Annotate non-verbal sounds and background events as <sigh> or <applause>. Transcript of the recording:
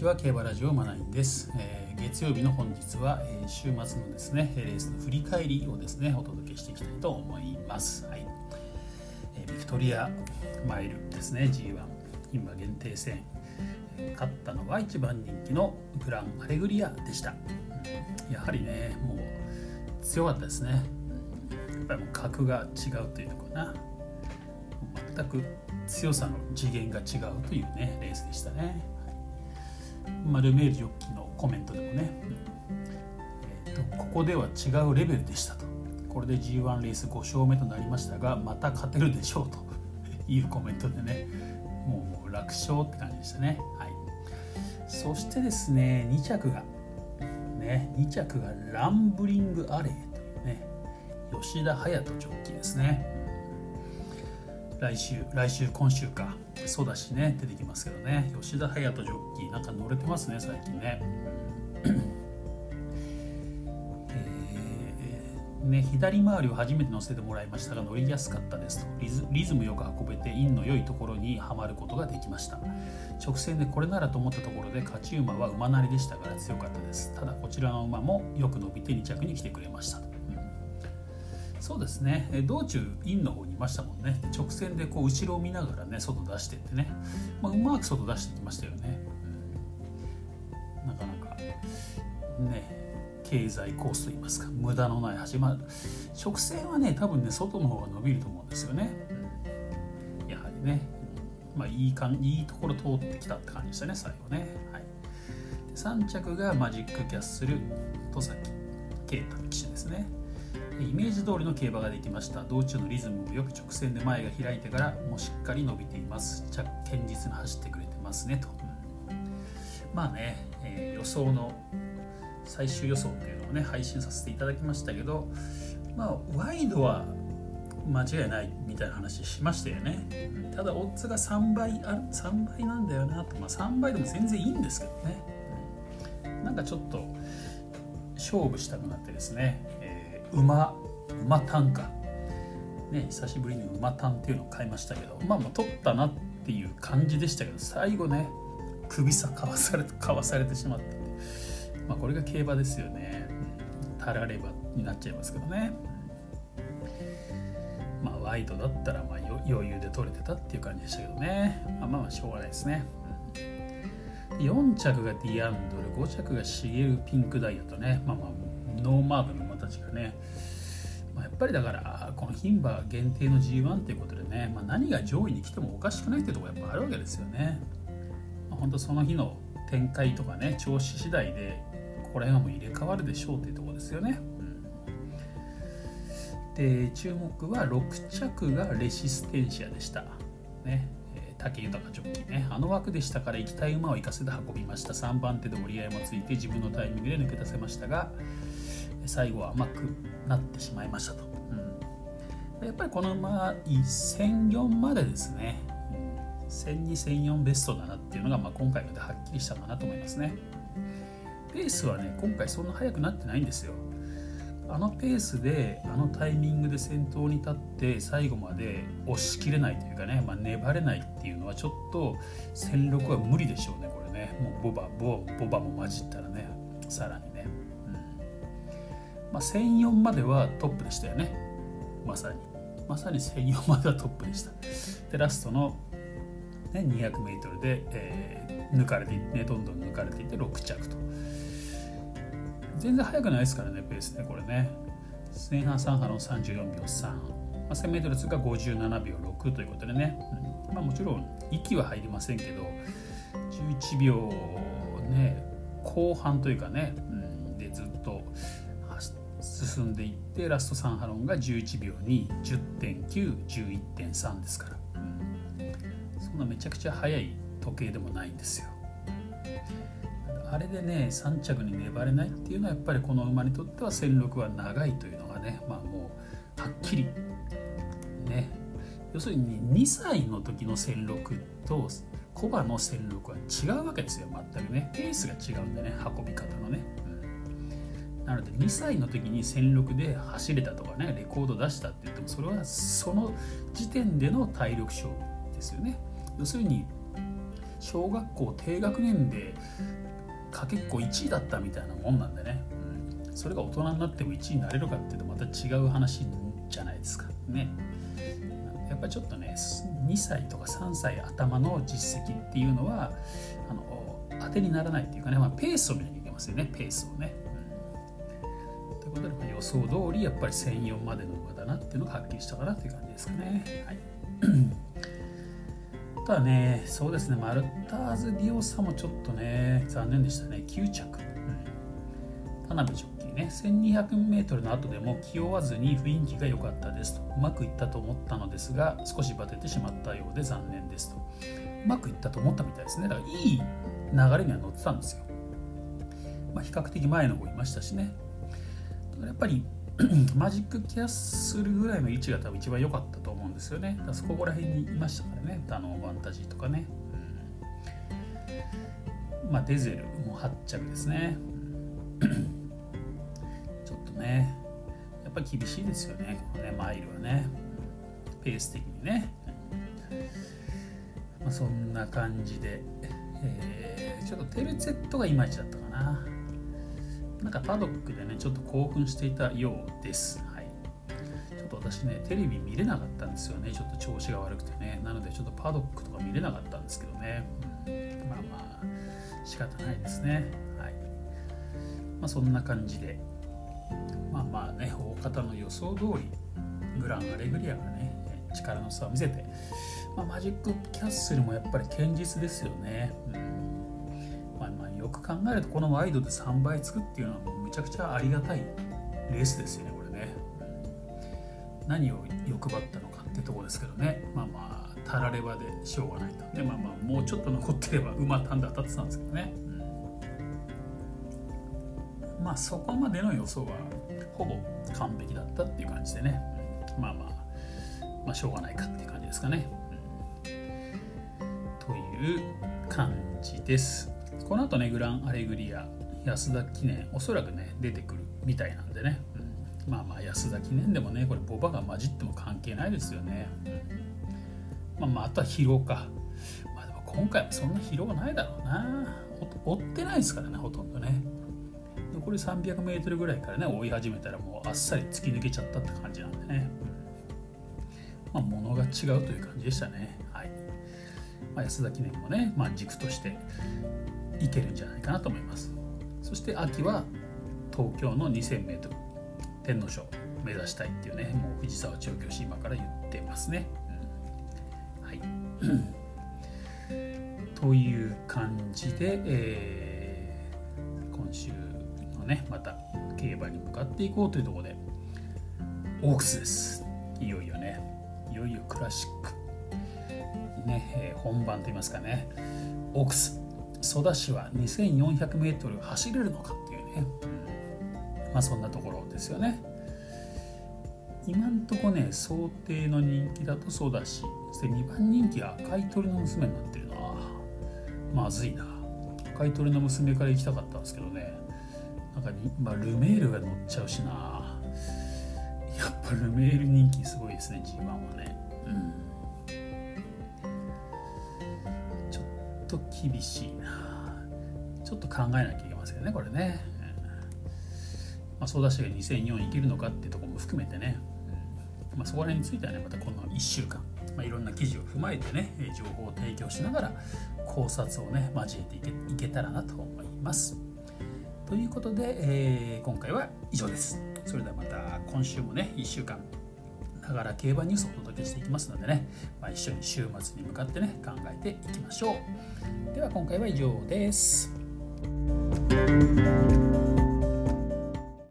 ちは。競馬ラジオマナインです、えー、月曜日の本日は、えー、週末のですねレースの振り返りをですねお届けしていきたいと思います、はい。えー、ビクトリアマイルですね。G1 今限定戦、え勝ったのは一番人気のグランアレグリアでした、うん、やはりねもう強かったですね、やっぱりもう格が違うというのかな。全く強さの次元が違うというねレースでしたね。まあ、ルメールジョッキのコメントでもね、えーと、ここでは違うレベルでしたと。これで G1 レース5勝目となりましたがまた勝てるでしょうと。<laughs> いうコメントでね。もう楽勝って感じでしたね、はい、そしてですね2着が。ね2着がランブリングアレイというね。吉田隼人ジョッキーですね。来週来週今週か。そうだしね出てきますけどね。吉田隼人ジョッキーなんか乗れてますね最近ね。えー、ね左回りを初めて乗せてもらいましたが乗りやすかったですと。リズリズムよく運べてインの良いところにはまることができました。直線でこれならと思ったところで勝ち馬は馬なりでしたから強かったです。ただこちらの馬もよく伸びて2着に来てくれましたそうですね。道中インの方にいましたもんね。直線でこう後ろを見ながらね外出してってね、まあ、うまく外出してきましたよね、うん、なかなかね経済コースといいますか無駄のない始まる直線はね多分ね外の方が伸びると思うんですよね、やはりね。まあいいかんいいところ通ってきたって感じでしたね最後ね、はい、3着がマジックキャッスル戸崎啓太騎手ですね。イメージ通りの競馬ができました。道中のリズムもよく直線で前が開いてからもうしっかり伸びています。堅実に走ってくれてますねと、まあね、えー、予想の最終予想っていうのをね配信させていただきましたけどまあワイドは間違いないみたいな話しましたよね。ただオッズが3倍ある3倍なんだよなと。まあ3倍でも全然いいんですけどね。なんかちょっと勝負したくなってですね。馬馬単価。ね久しぶりに馬単っていうのを買いましたけどまあまあ取ったなっていう感じでしたけど最後ね首差かわされ <laughs> かわされてしまって。まあこれが競馬ですよね。たらればになっちゃいますけどね。まあワイドだったらまあ余裕で取れてたっていう感じでしたけどね。まあまあしょうがないですね。4着がディアンドル5着がシゲルピンクダイヤとねまあまあノーマークの馬たちがね、まあ、やっぱりだからこの牝馬限定の G1 っていうことでね、まあ、何が上位に来てもおかしくないっていうところやっぱあるわけですよね。まあ、本当その日の展開とかね調子次第でここら辺はもう入れ替わるでしょうっていうとこですよね。うん、で注目は6着がレシステンシアでした。ね、武豊ジョッキーねあの枠でしたから行きたい馬を行かせて運びました3番手で折り合いもついて自分のタイミングで抜け出せましたが最後は甘くなってしまいましたと、うん、やっぱりこの馬1004までですね、1002004ベストだなっていうのが、まあ、今回まではっきりしたかなと思いますね。ペースはね今回そんな速くなってないんですよ。あのペースであのタイミングで先頭に立って最後まで押し切れないというかね、まあ、粘れないっていうのはちょっと戦力は無理でしょうねこれね。もうボバボボバも混じったらねさらに。まあ、1004まではトップでしたよね。まさに。まさに1004まではトップでした。でラストの、ね、200m で、えー、抜かれて、ね、どんどん抜かれていって6着と。全然速くないですからねペースねこれね。前半3波の34秒3、まあ、1000m 通過57秒6ということでね、うん。まあ、もちろん息は入りませんけど11秒ね後半というかね、うん、進んでいってラスト3ハロンが11秒に10.911.3ですから、うん、そんなめちゃくちゃ速い時計でもないんですよ。あれでね3着に粘れないっていうのはやっぱりこの馬にとっては戦力は長いというのがねまあもうはっきりね。要するに2歳の時の戦力とコバの戦力は違うわけですよ全くね。ペースが違うんでね運び方のね。なので2歳の時に戦力で走れたとかねレコード出したって言ってもそれはその時点での体力勝負ですよね。要するに小学校低学年でかけっこ1位だったみたいなもんなんでね、うん、それが大人になっても1位になれるかっていうとまた違う話じゃないですか。ね。やっぱりちょっとね2歳とか3歳頭の実績っていうのはあの当てにならないっていうかね、まあ、ペースを見なきゃいけませんね。ペースをね、いうことで予想通りやっぱり1004までの馬だなっていうのがはっきりしたかなっていう感じですかねはい <clears throat> ただね、そうですね、マルターズ・ディオサもちょっとね、残念でしたね、9着。うん、田辺ジョッキーね、1200m の後でも気負わずに雰囲気が良かったですと、うまくいったと思ったのですが、少しバテてしまったようで残念ですと。うまくいったと思ったみたいですね。だからいい流れには乗ってたんですよ。まあ、比較的前の方いましたしね。やっぱり <clears throat> マジックキャッスルぐらいの位置が多分一番良かったと思うんですよね。だそこら辺にいましたからね、あのファンタジーとかね。うん、まあ、デゼルも8着ですね。ちょっとね、やっぱり厳しいですよね、このね、マイルはね。ペース的にね。まあ、そんな感じで、えー、ちょっとテルツェットがいまいちだったかな。なんかパドックでね、ちょっと興奮していたようです。はい。ちょっと私ね、テレビ見れなかったんですよね。ちょっと調子が悪くてね。なので、ちょっとパドックとか見れなかったんですけどね。うん、まあまあ、仕方ないですね。はい。まあ、そんな感じで、まあまあね、大方の予想通り、グラン・アレグリアがね、力の差を見せて、まあ、マジックキャッスルもやっぱり堅実ですよね。うんく考えるとこのワイドで3倍つくっていうのはもうむちゃくちゃありがたいレースですよねこれね。何を欲張ったのかってとこですけどね。まあまあたらればでしょうがないと。でまあまあもうちょっと残ってれば馬単で当たってたんですけどね、うん、まあそこまでの予想はほぼ完璧だったっていう感じでね、まあまあまあしょうがないかっていう感じですかね、うん、という感じです。この後ねグランアレグリア安田記念おそらくね出てくるみたいなんでね、うん、まあまあ安田記念でもねこれボバが混じっても関係ないですよね、まあまああとは疲労かまあでも今回はそんな疲労はないだろうな。追ってないですからねほとんどね。残り 300m ぐらいからね追い始めたらもうあっさり突き抜けちゃったって感じなんでね、まあ物が違うという感じでしたね。はい、まあ、安田記念もね、まあ、軸としていけるんじゃないかなと思います。そして秋は東京の 2000m 天皇賞目指したいっていうねもう藤沢調教師今から言ってますね、うん、はい。<coughs> という感じで、えー、今週のねまた競馬に向かっていこうというところでオークスです。いよいよね。いよいよクラシック。ね、えー、本番といいますかね。オークス。戸田市は 2400m 走れるのかっていうね、まあそんなところですよね。今んとこね想定の人気だとソダシ。そして2番人気は赤い鳥の娘になってるな。まずいな。赤い鳥の娘から行きたかったんですけどね。なんかに、まあ、ルメールが乗っちゃうしな。やっぱルメール人気すごいですね G1 はね。うん。厳しいな。ちょっと考えなきゃいけませんねこれね、まあ、相談者が2004いけるのかっていうところも含めてね、うん。まあ、そこら辺についてはねまたこの1週間、まあ、いろんな記事を踏まえてね情報を提供しながら考察をね交えていけいけたらなと思います。ということで、えー、今回は以上です。それではまた今週もね1週間。ながら競馬ニュースをお届けしていきますのでね、まあ、一緒に週末に向かってね考えていきましょう。では今回は以上です。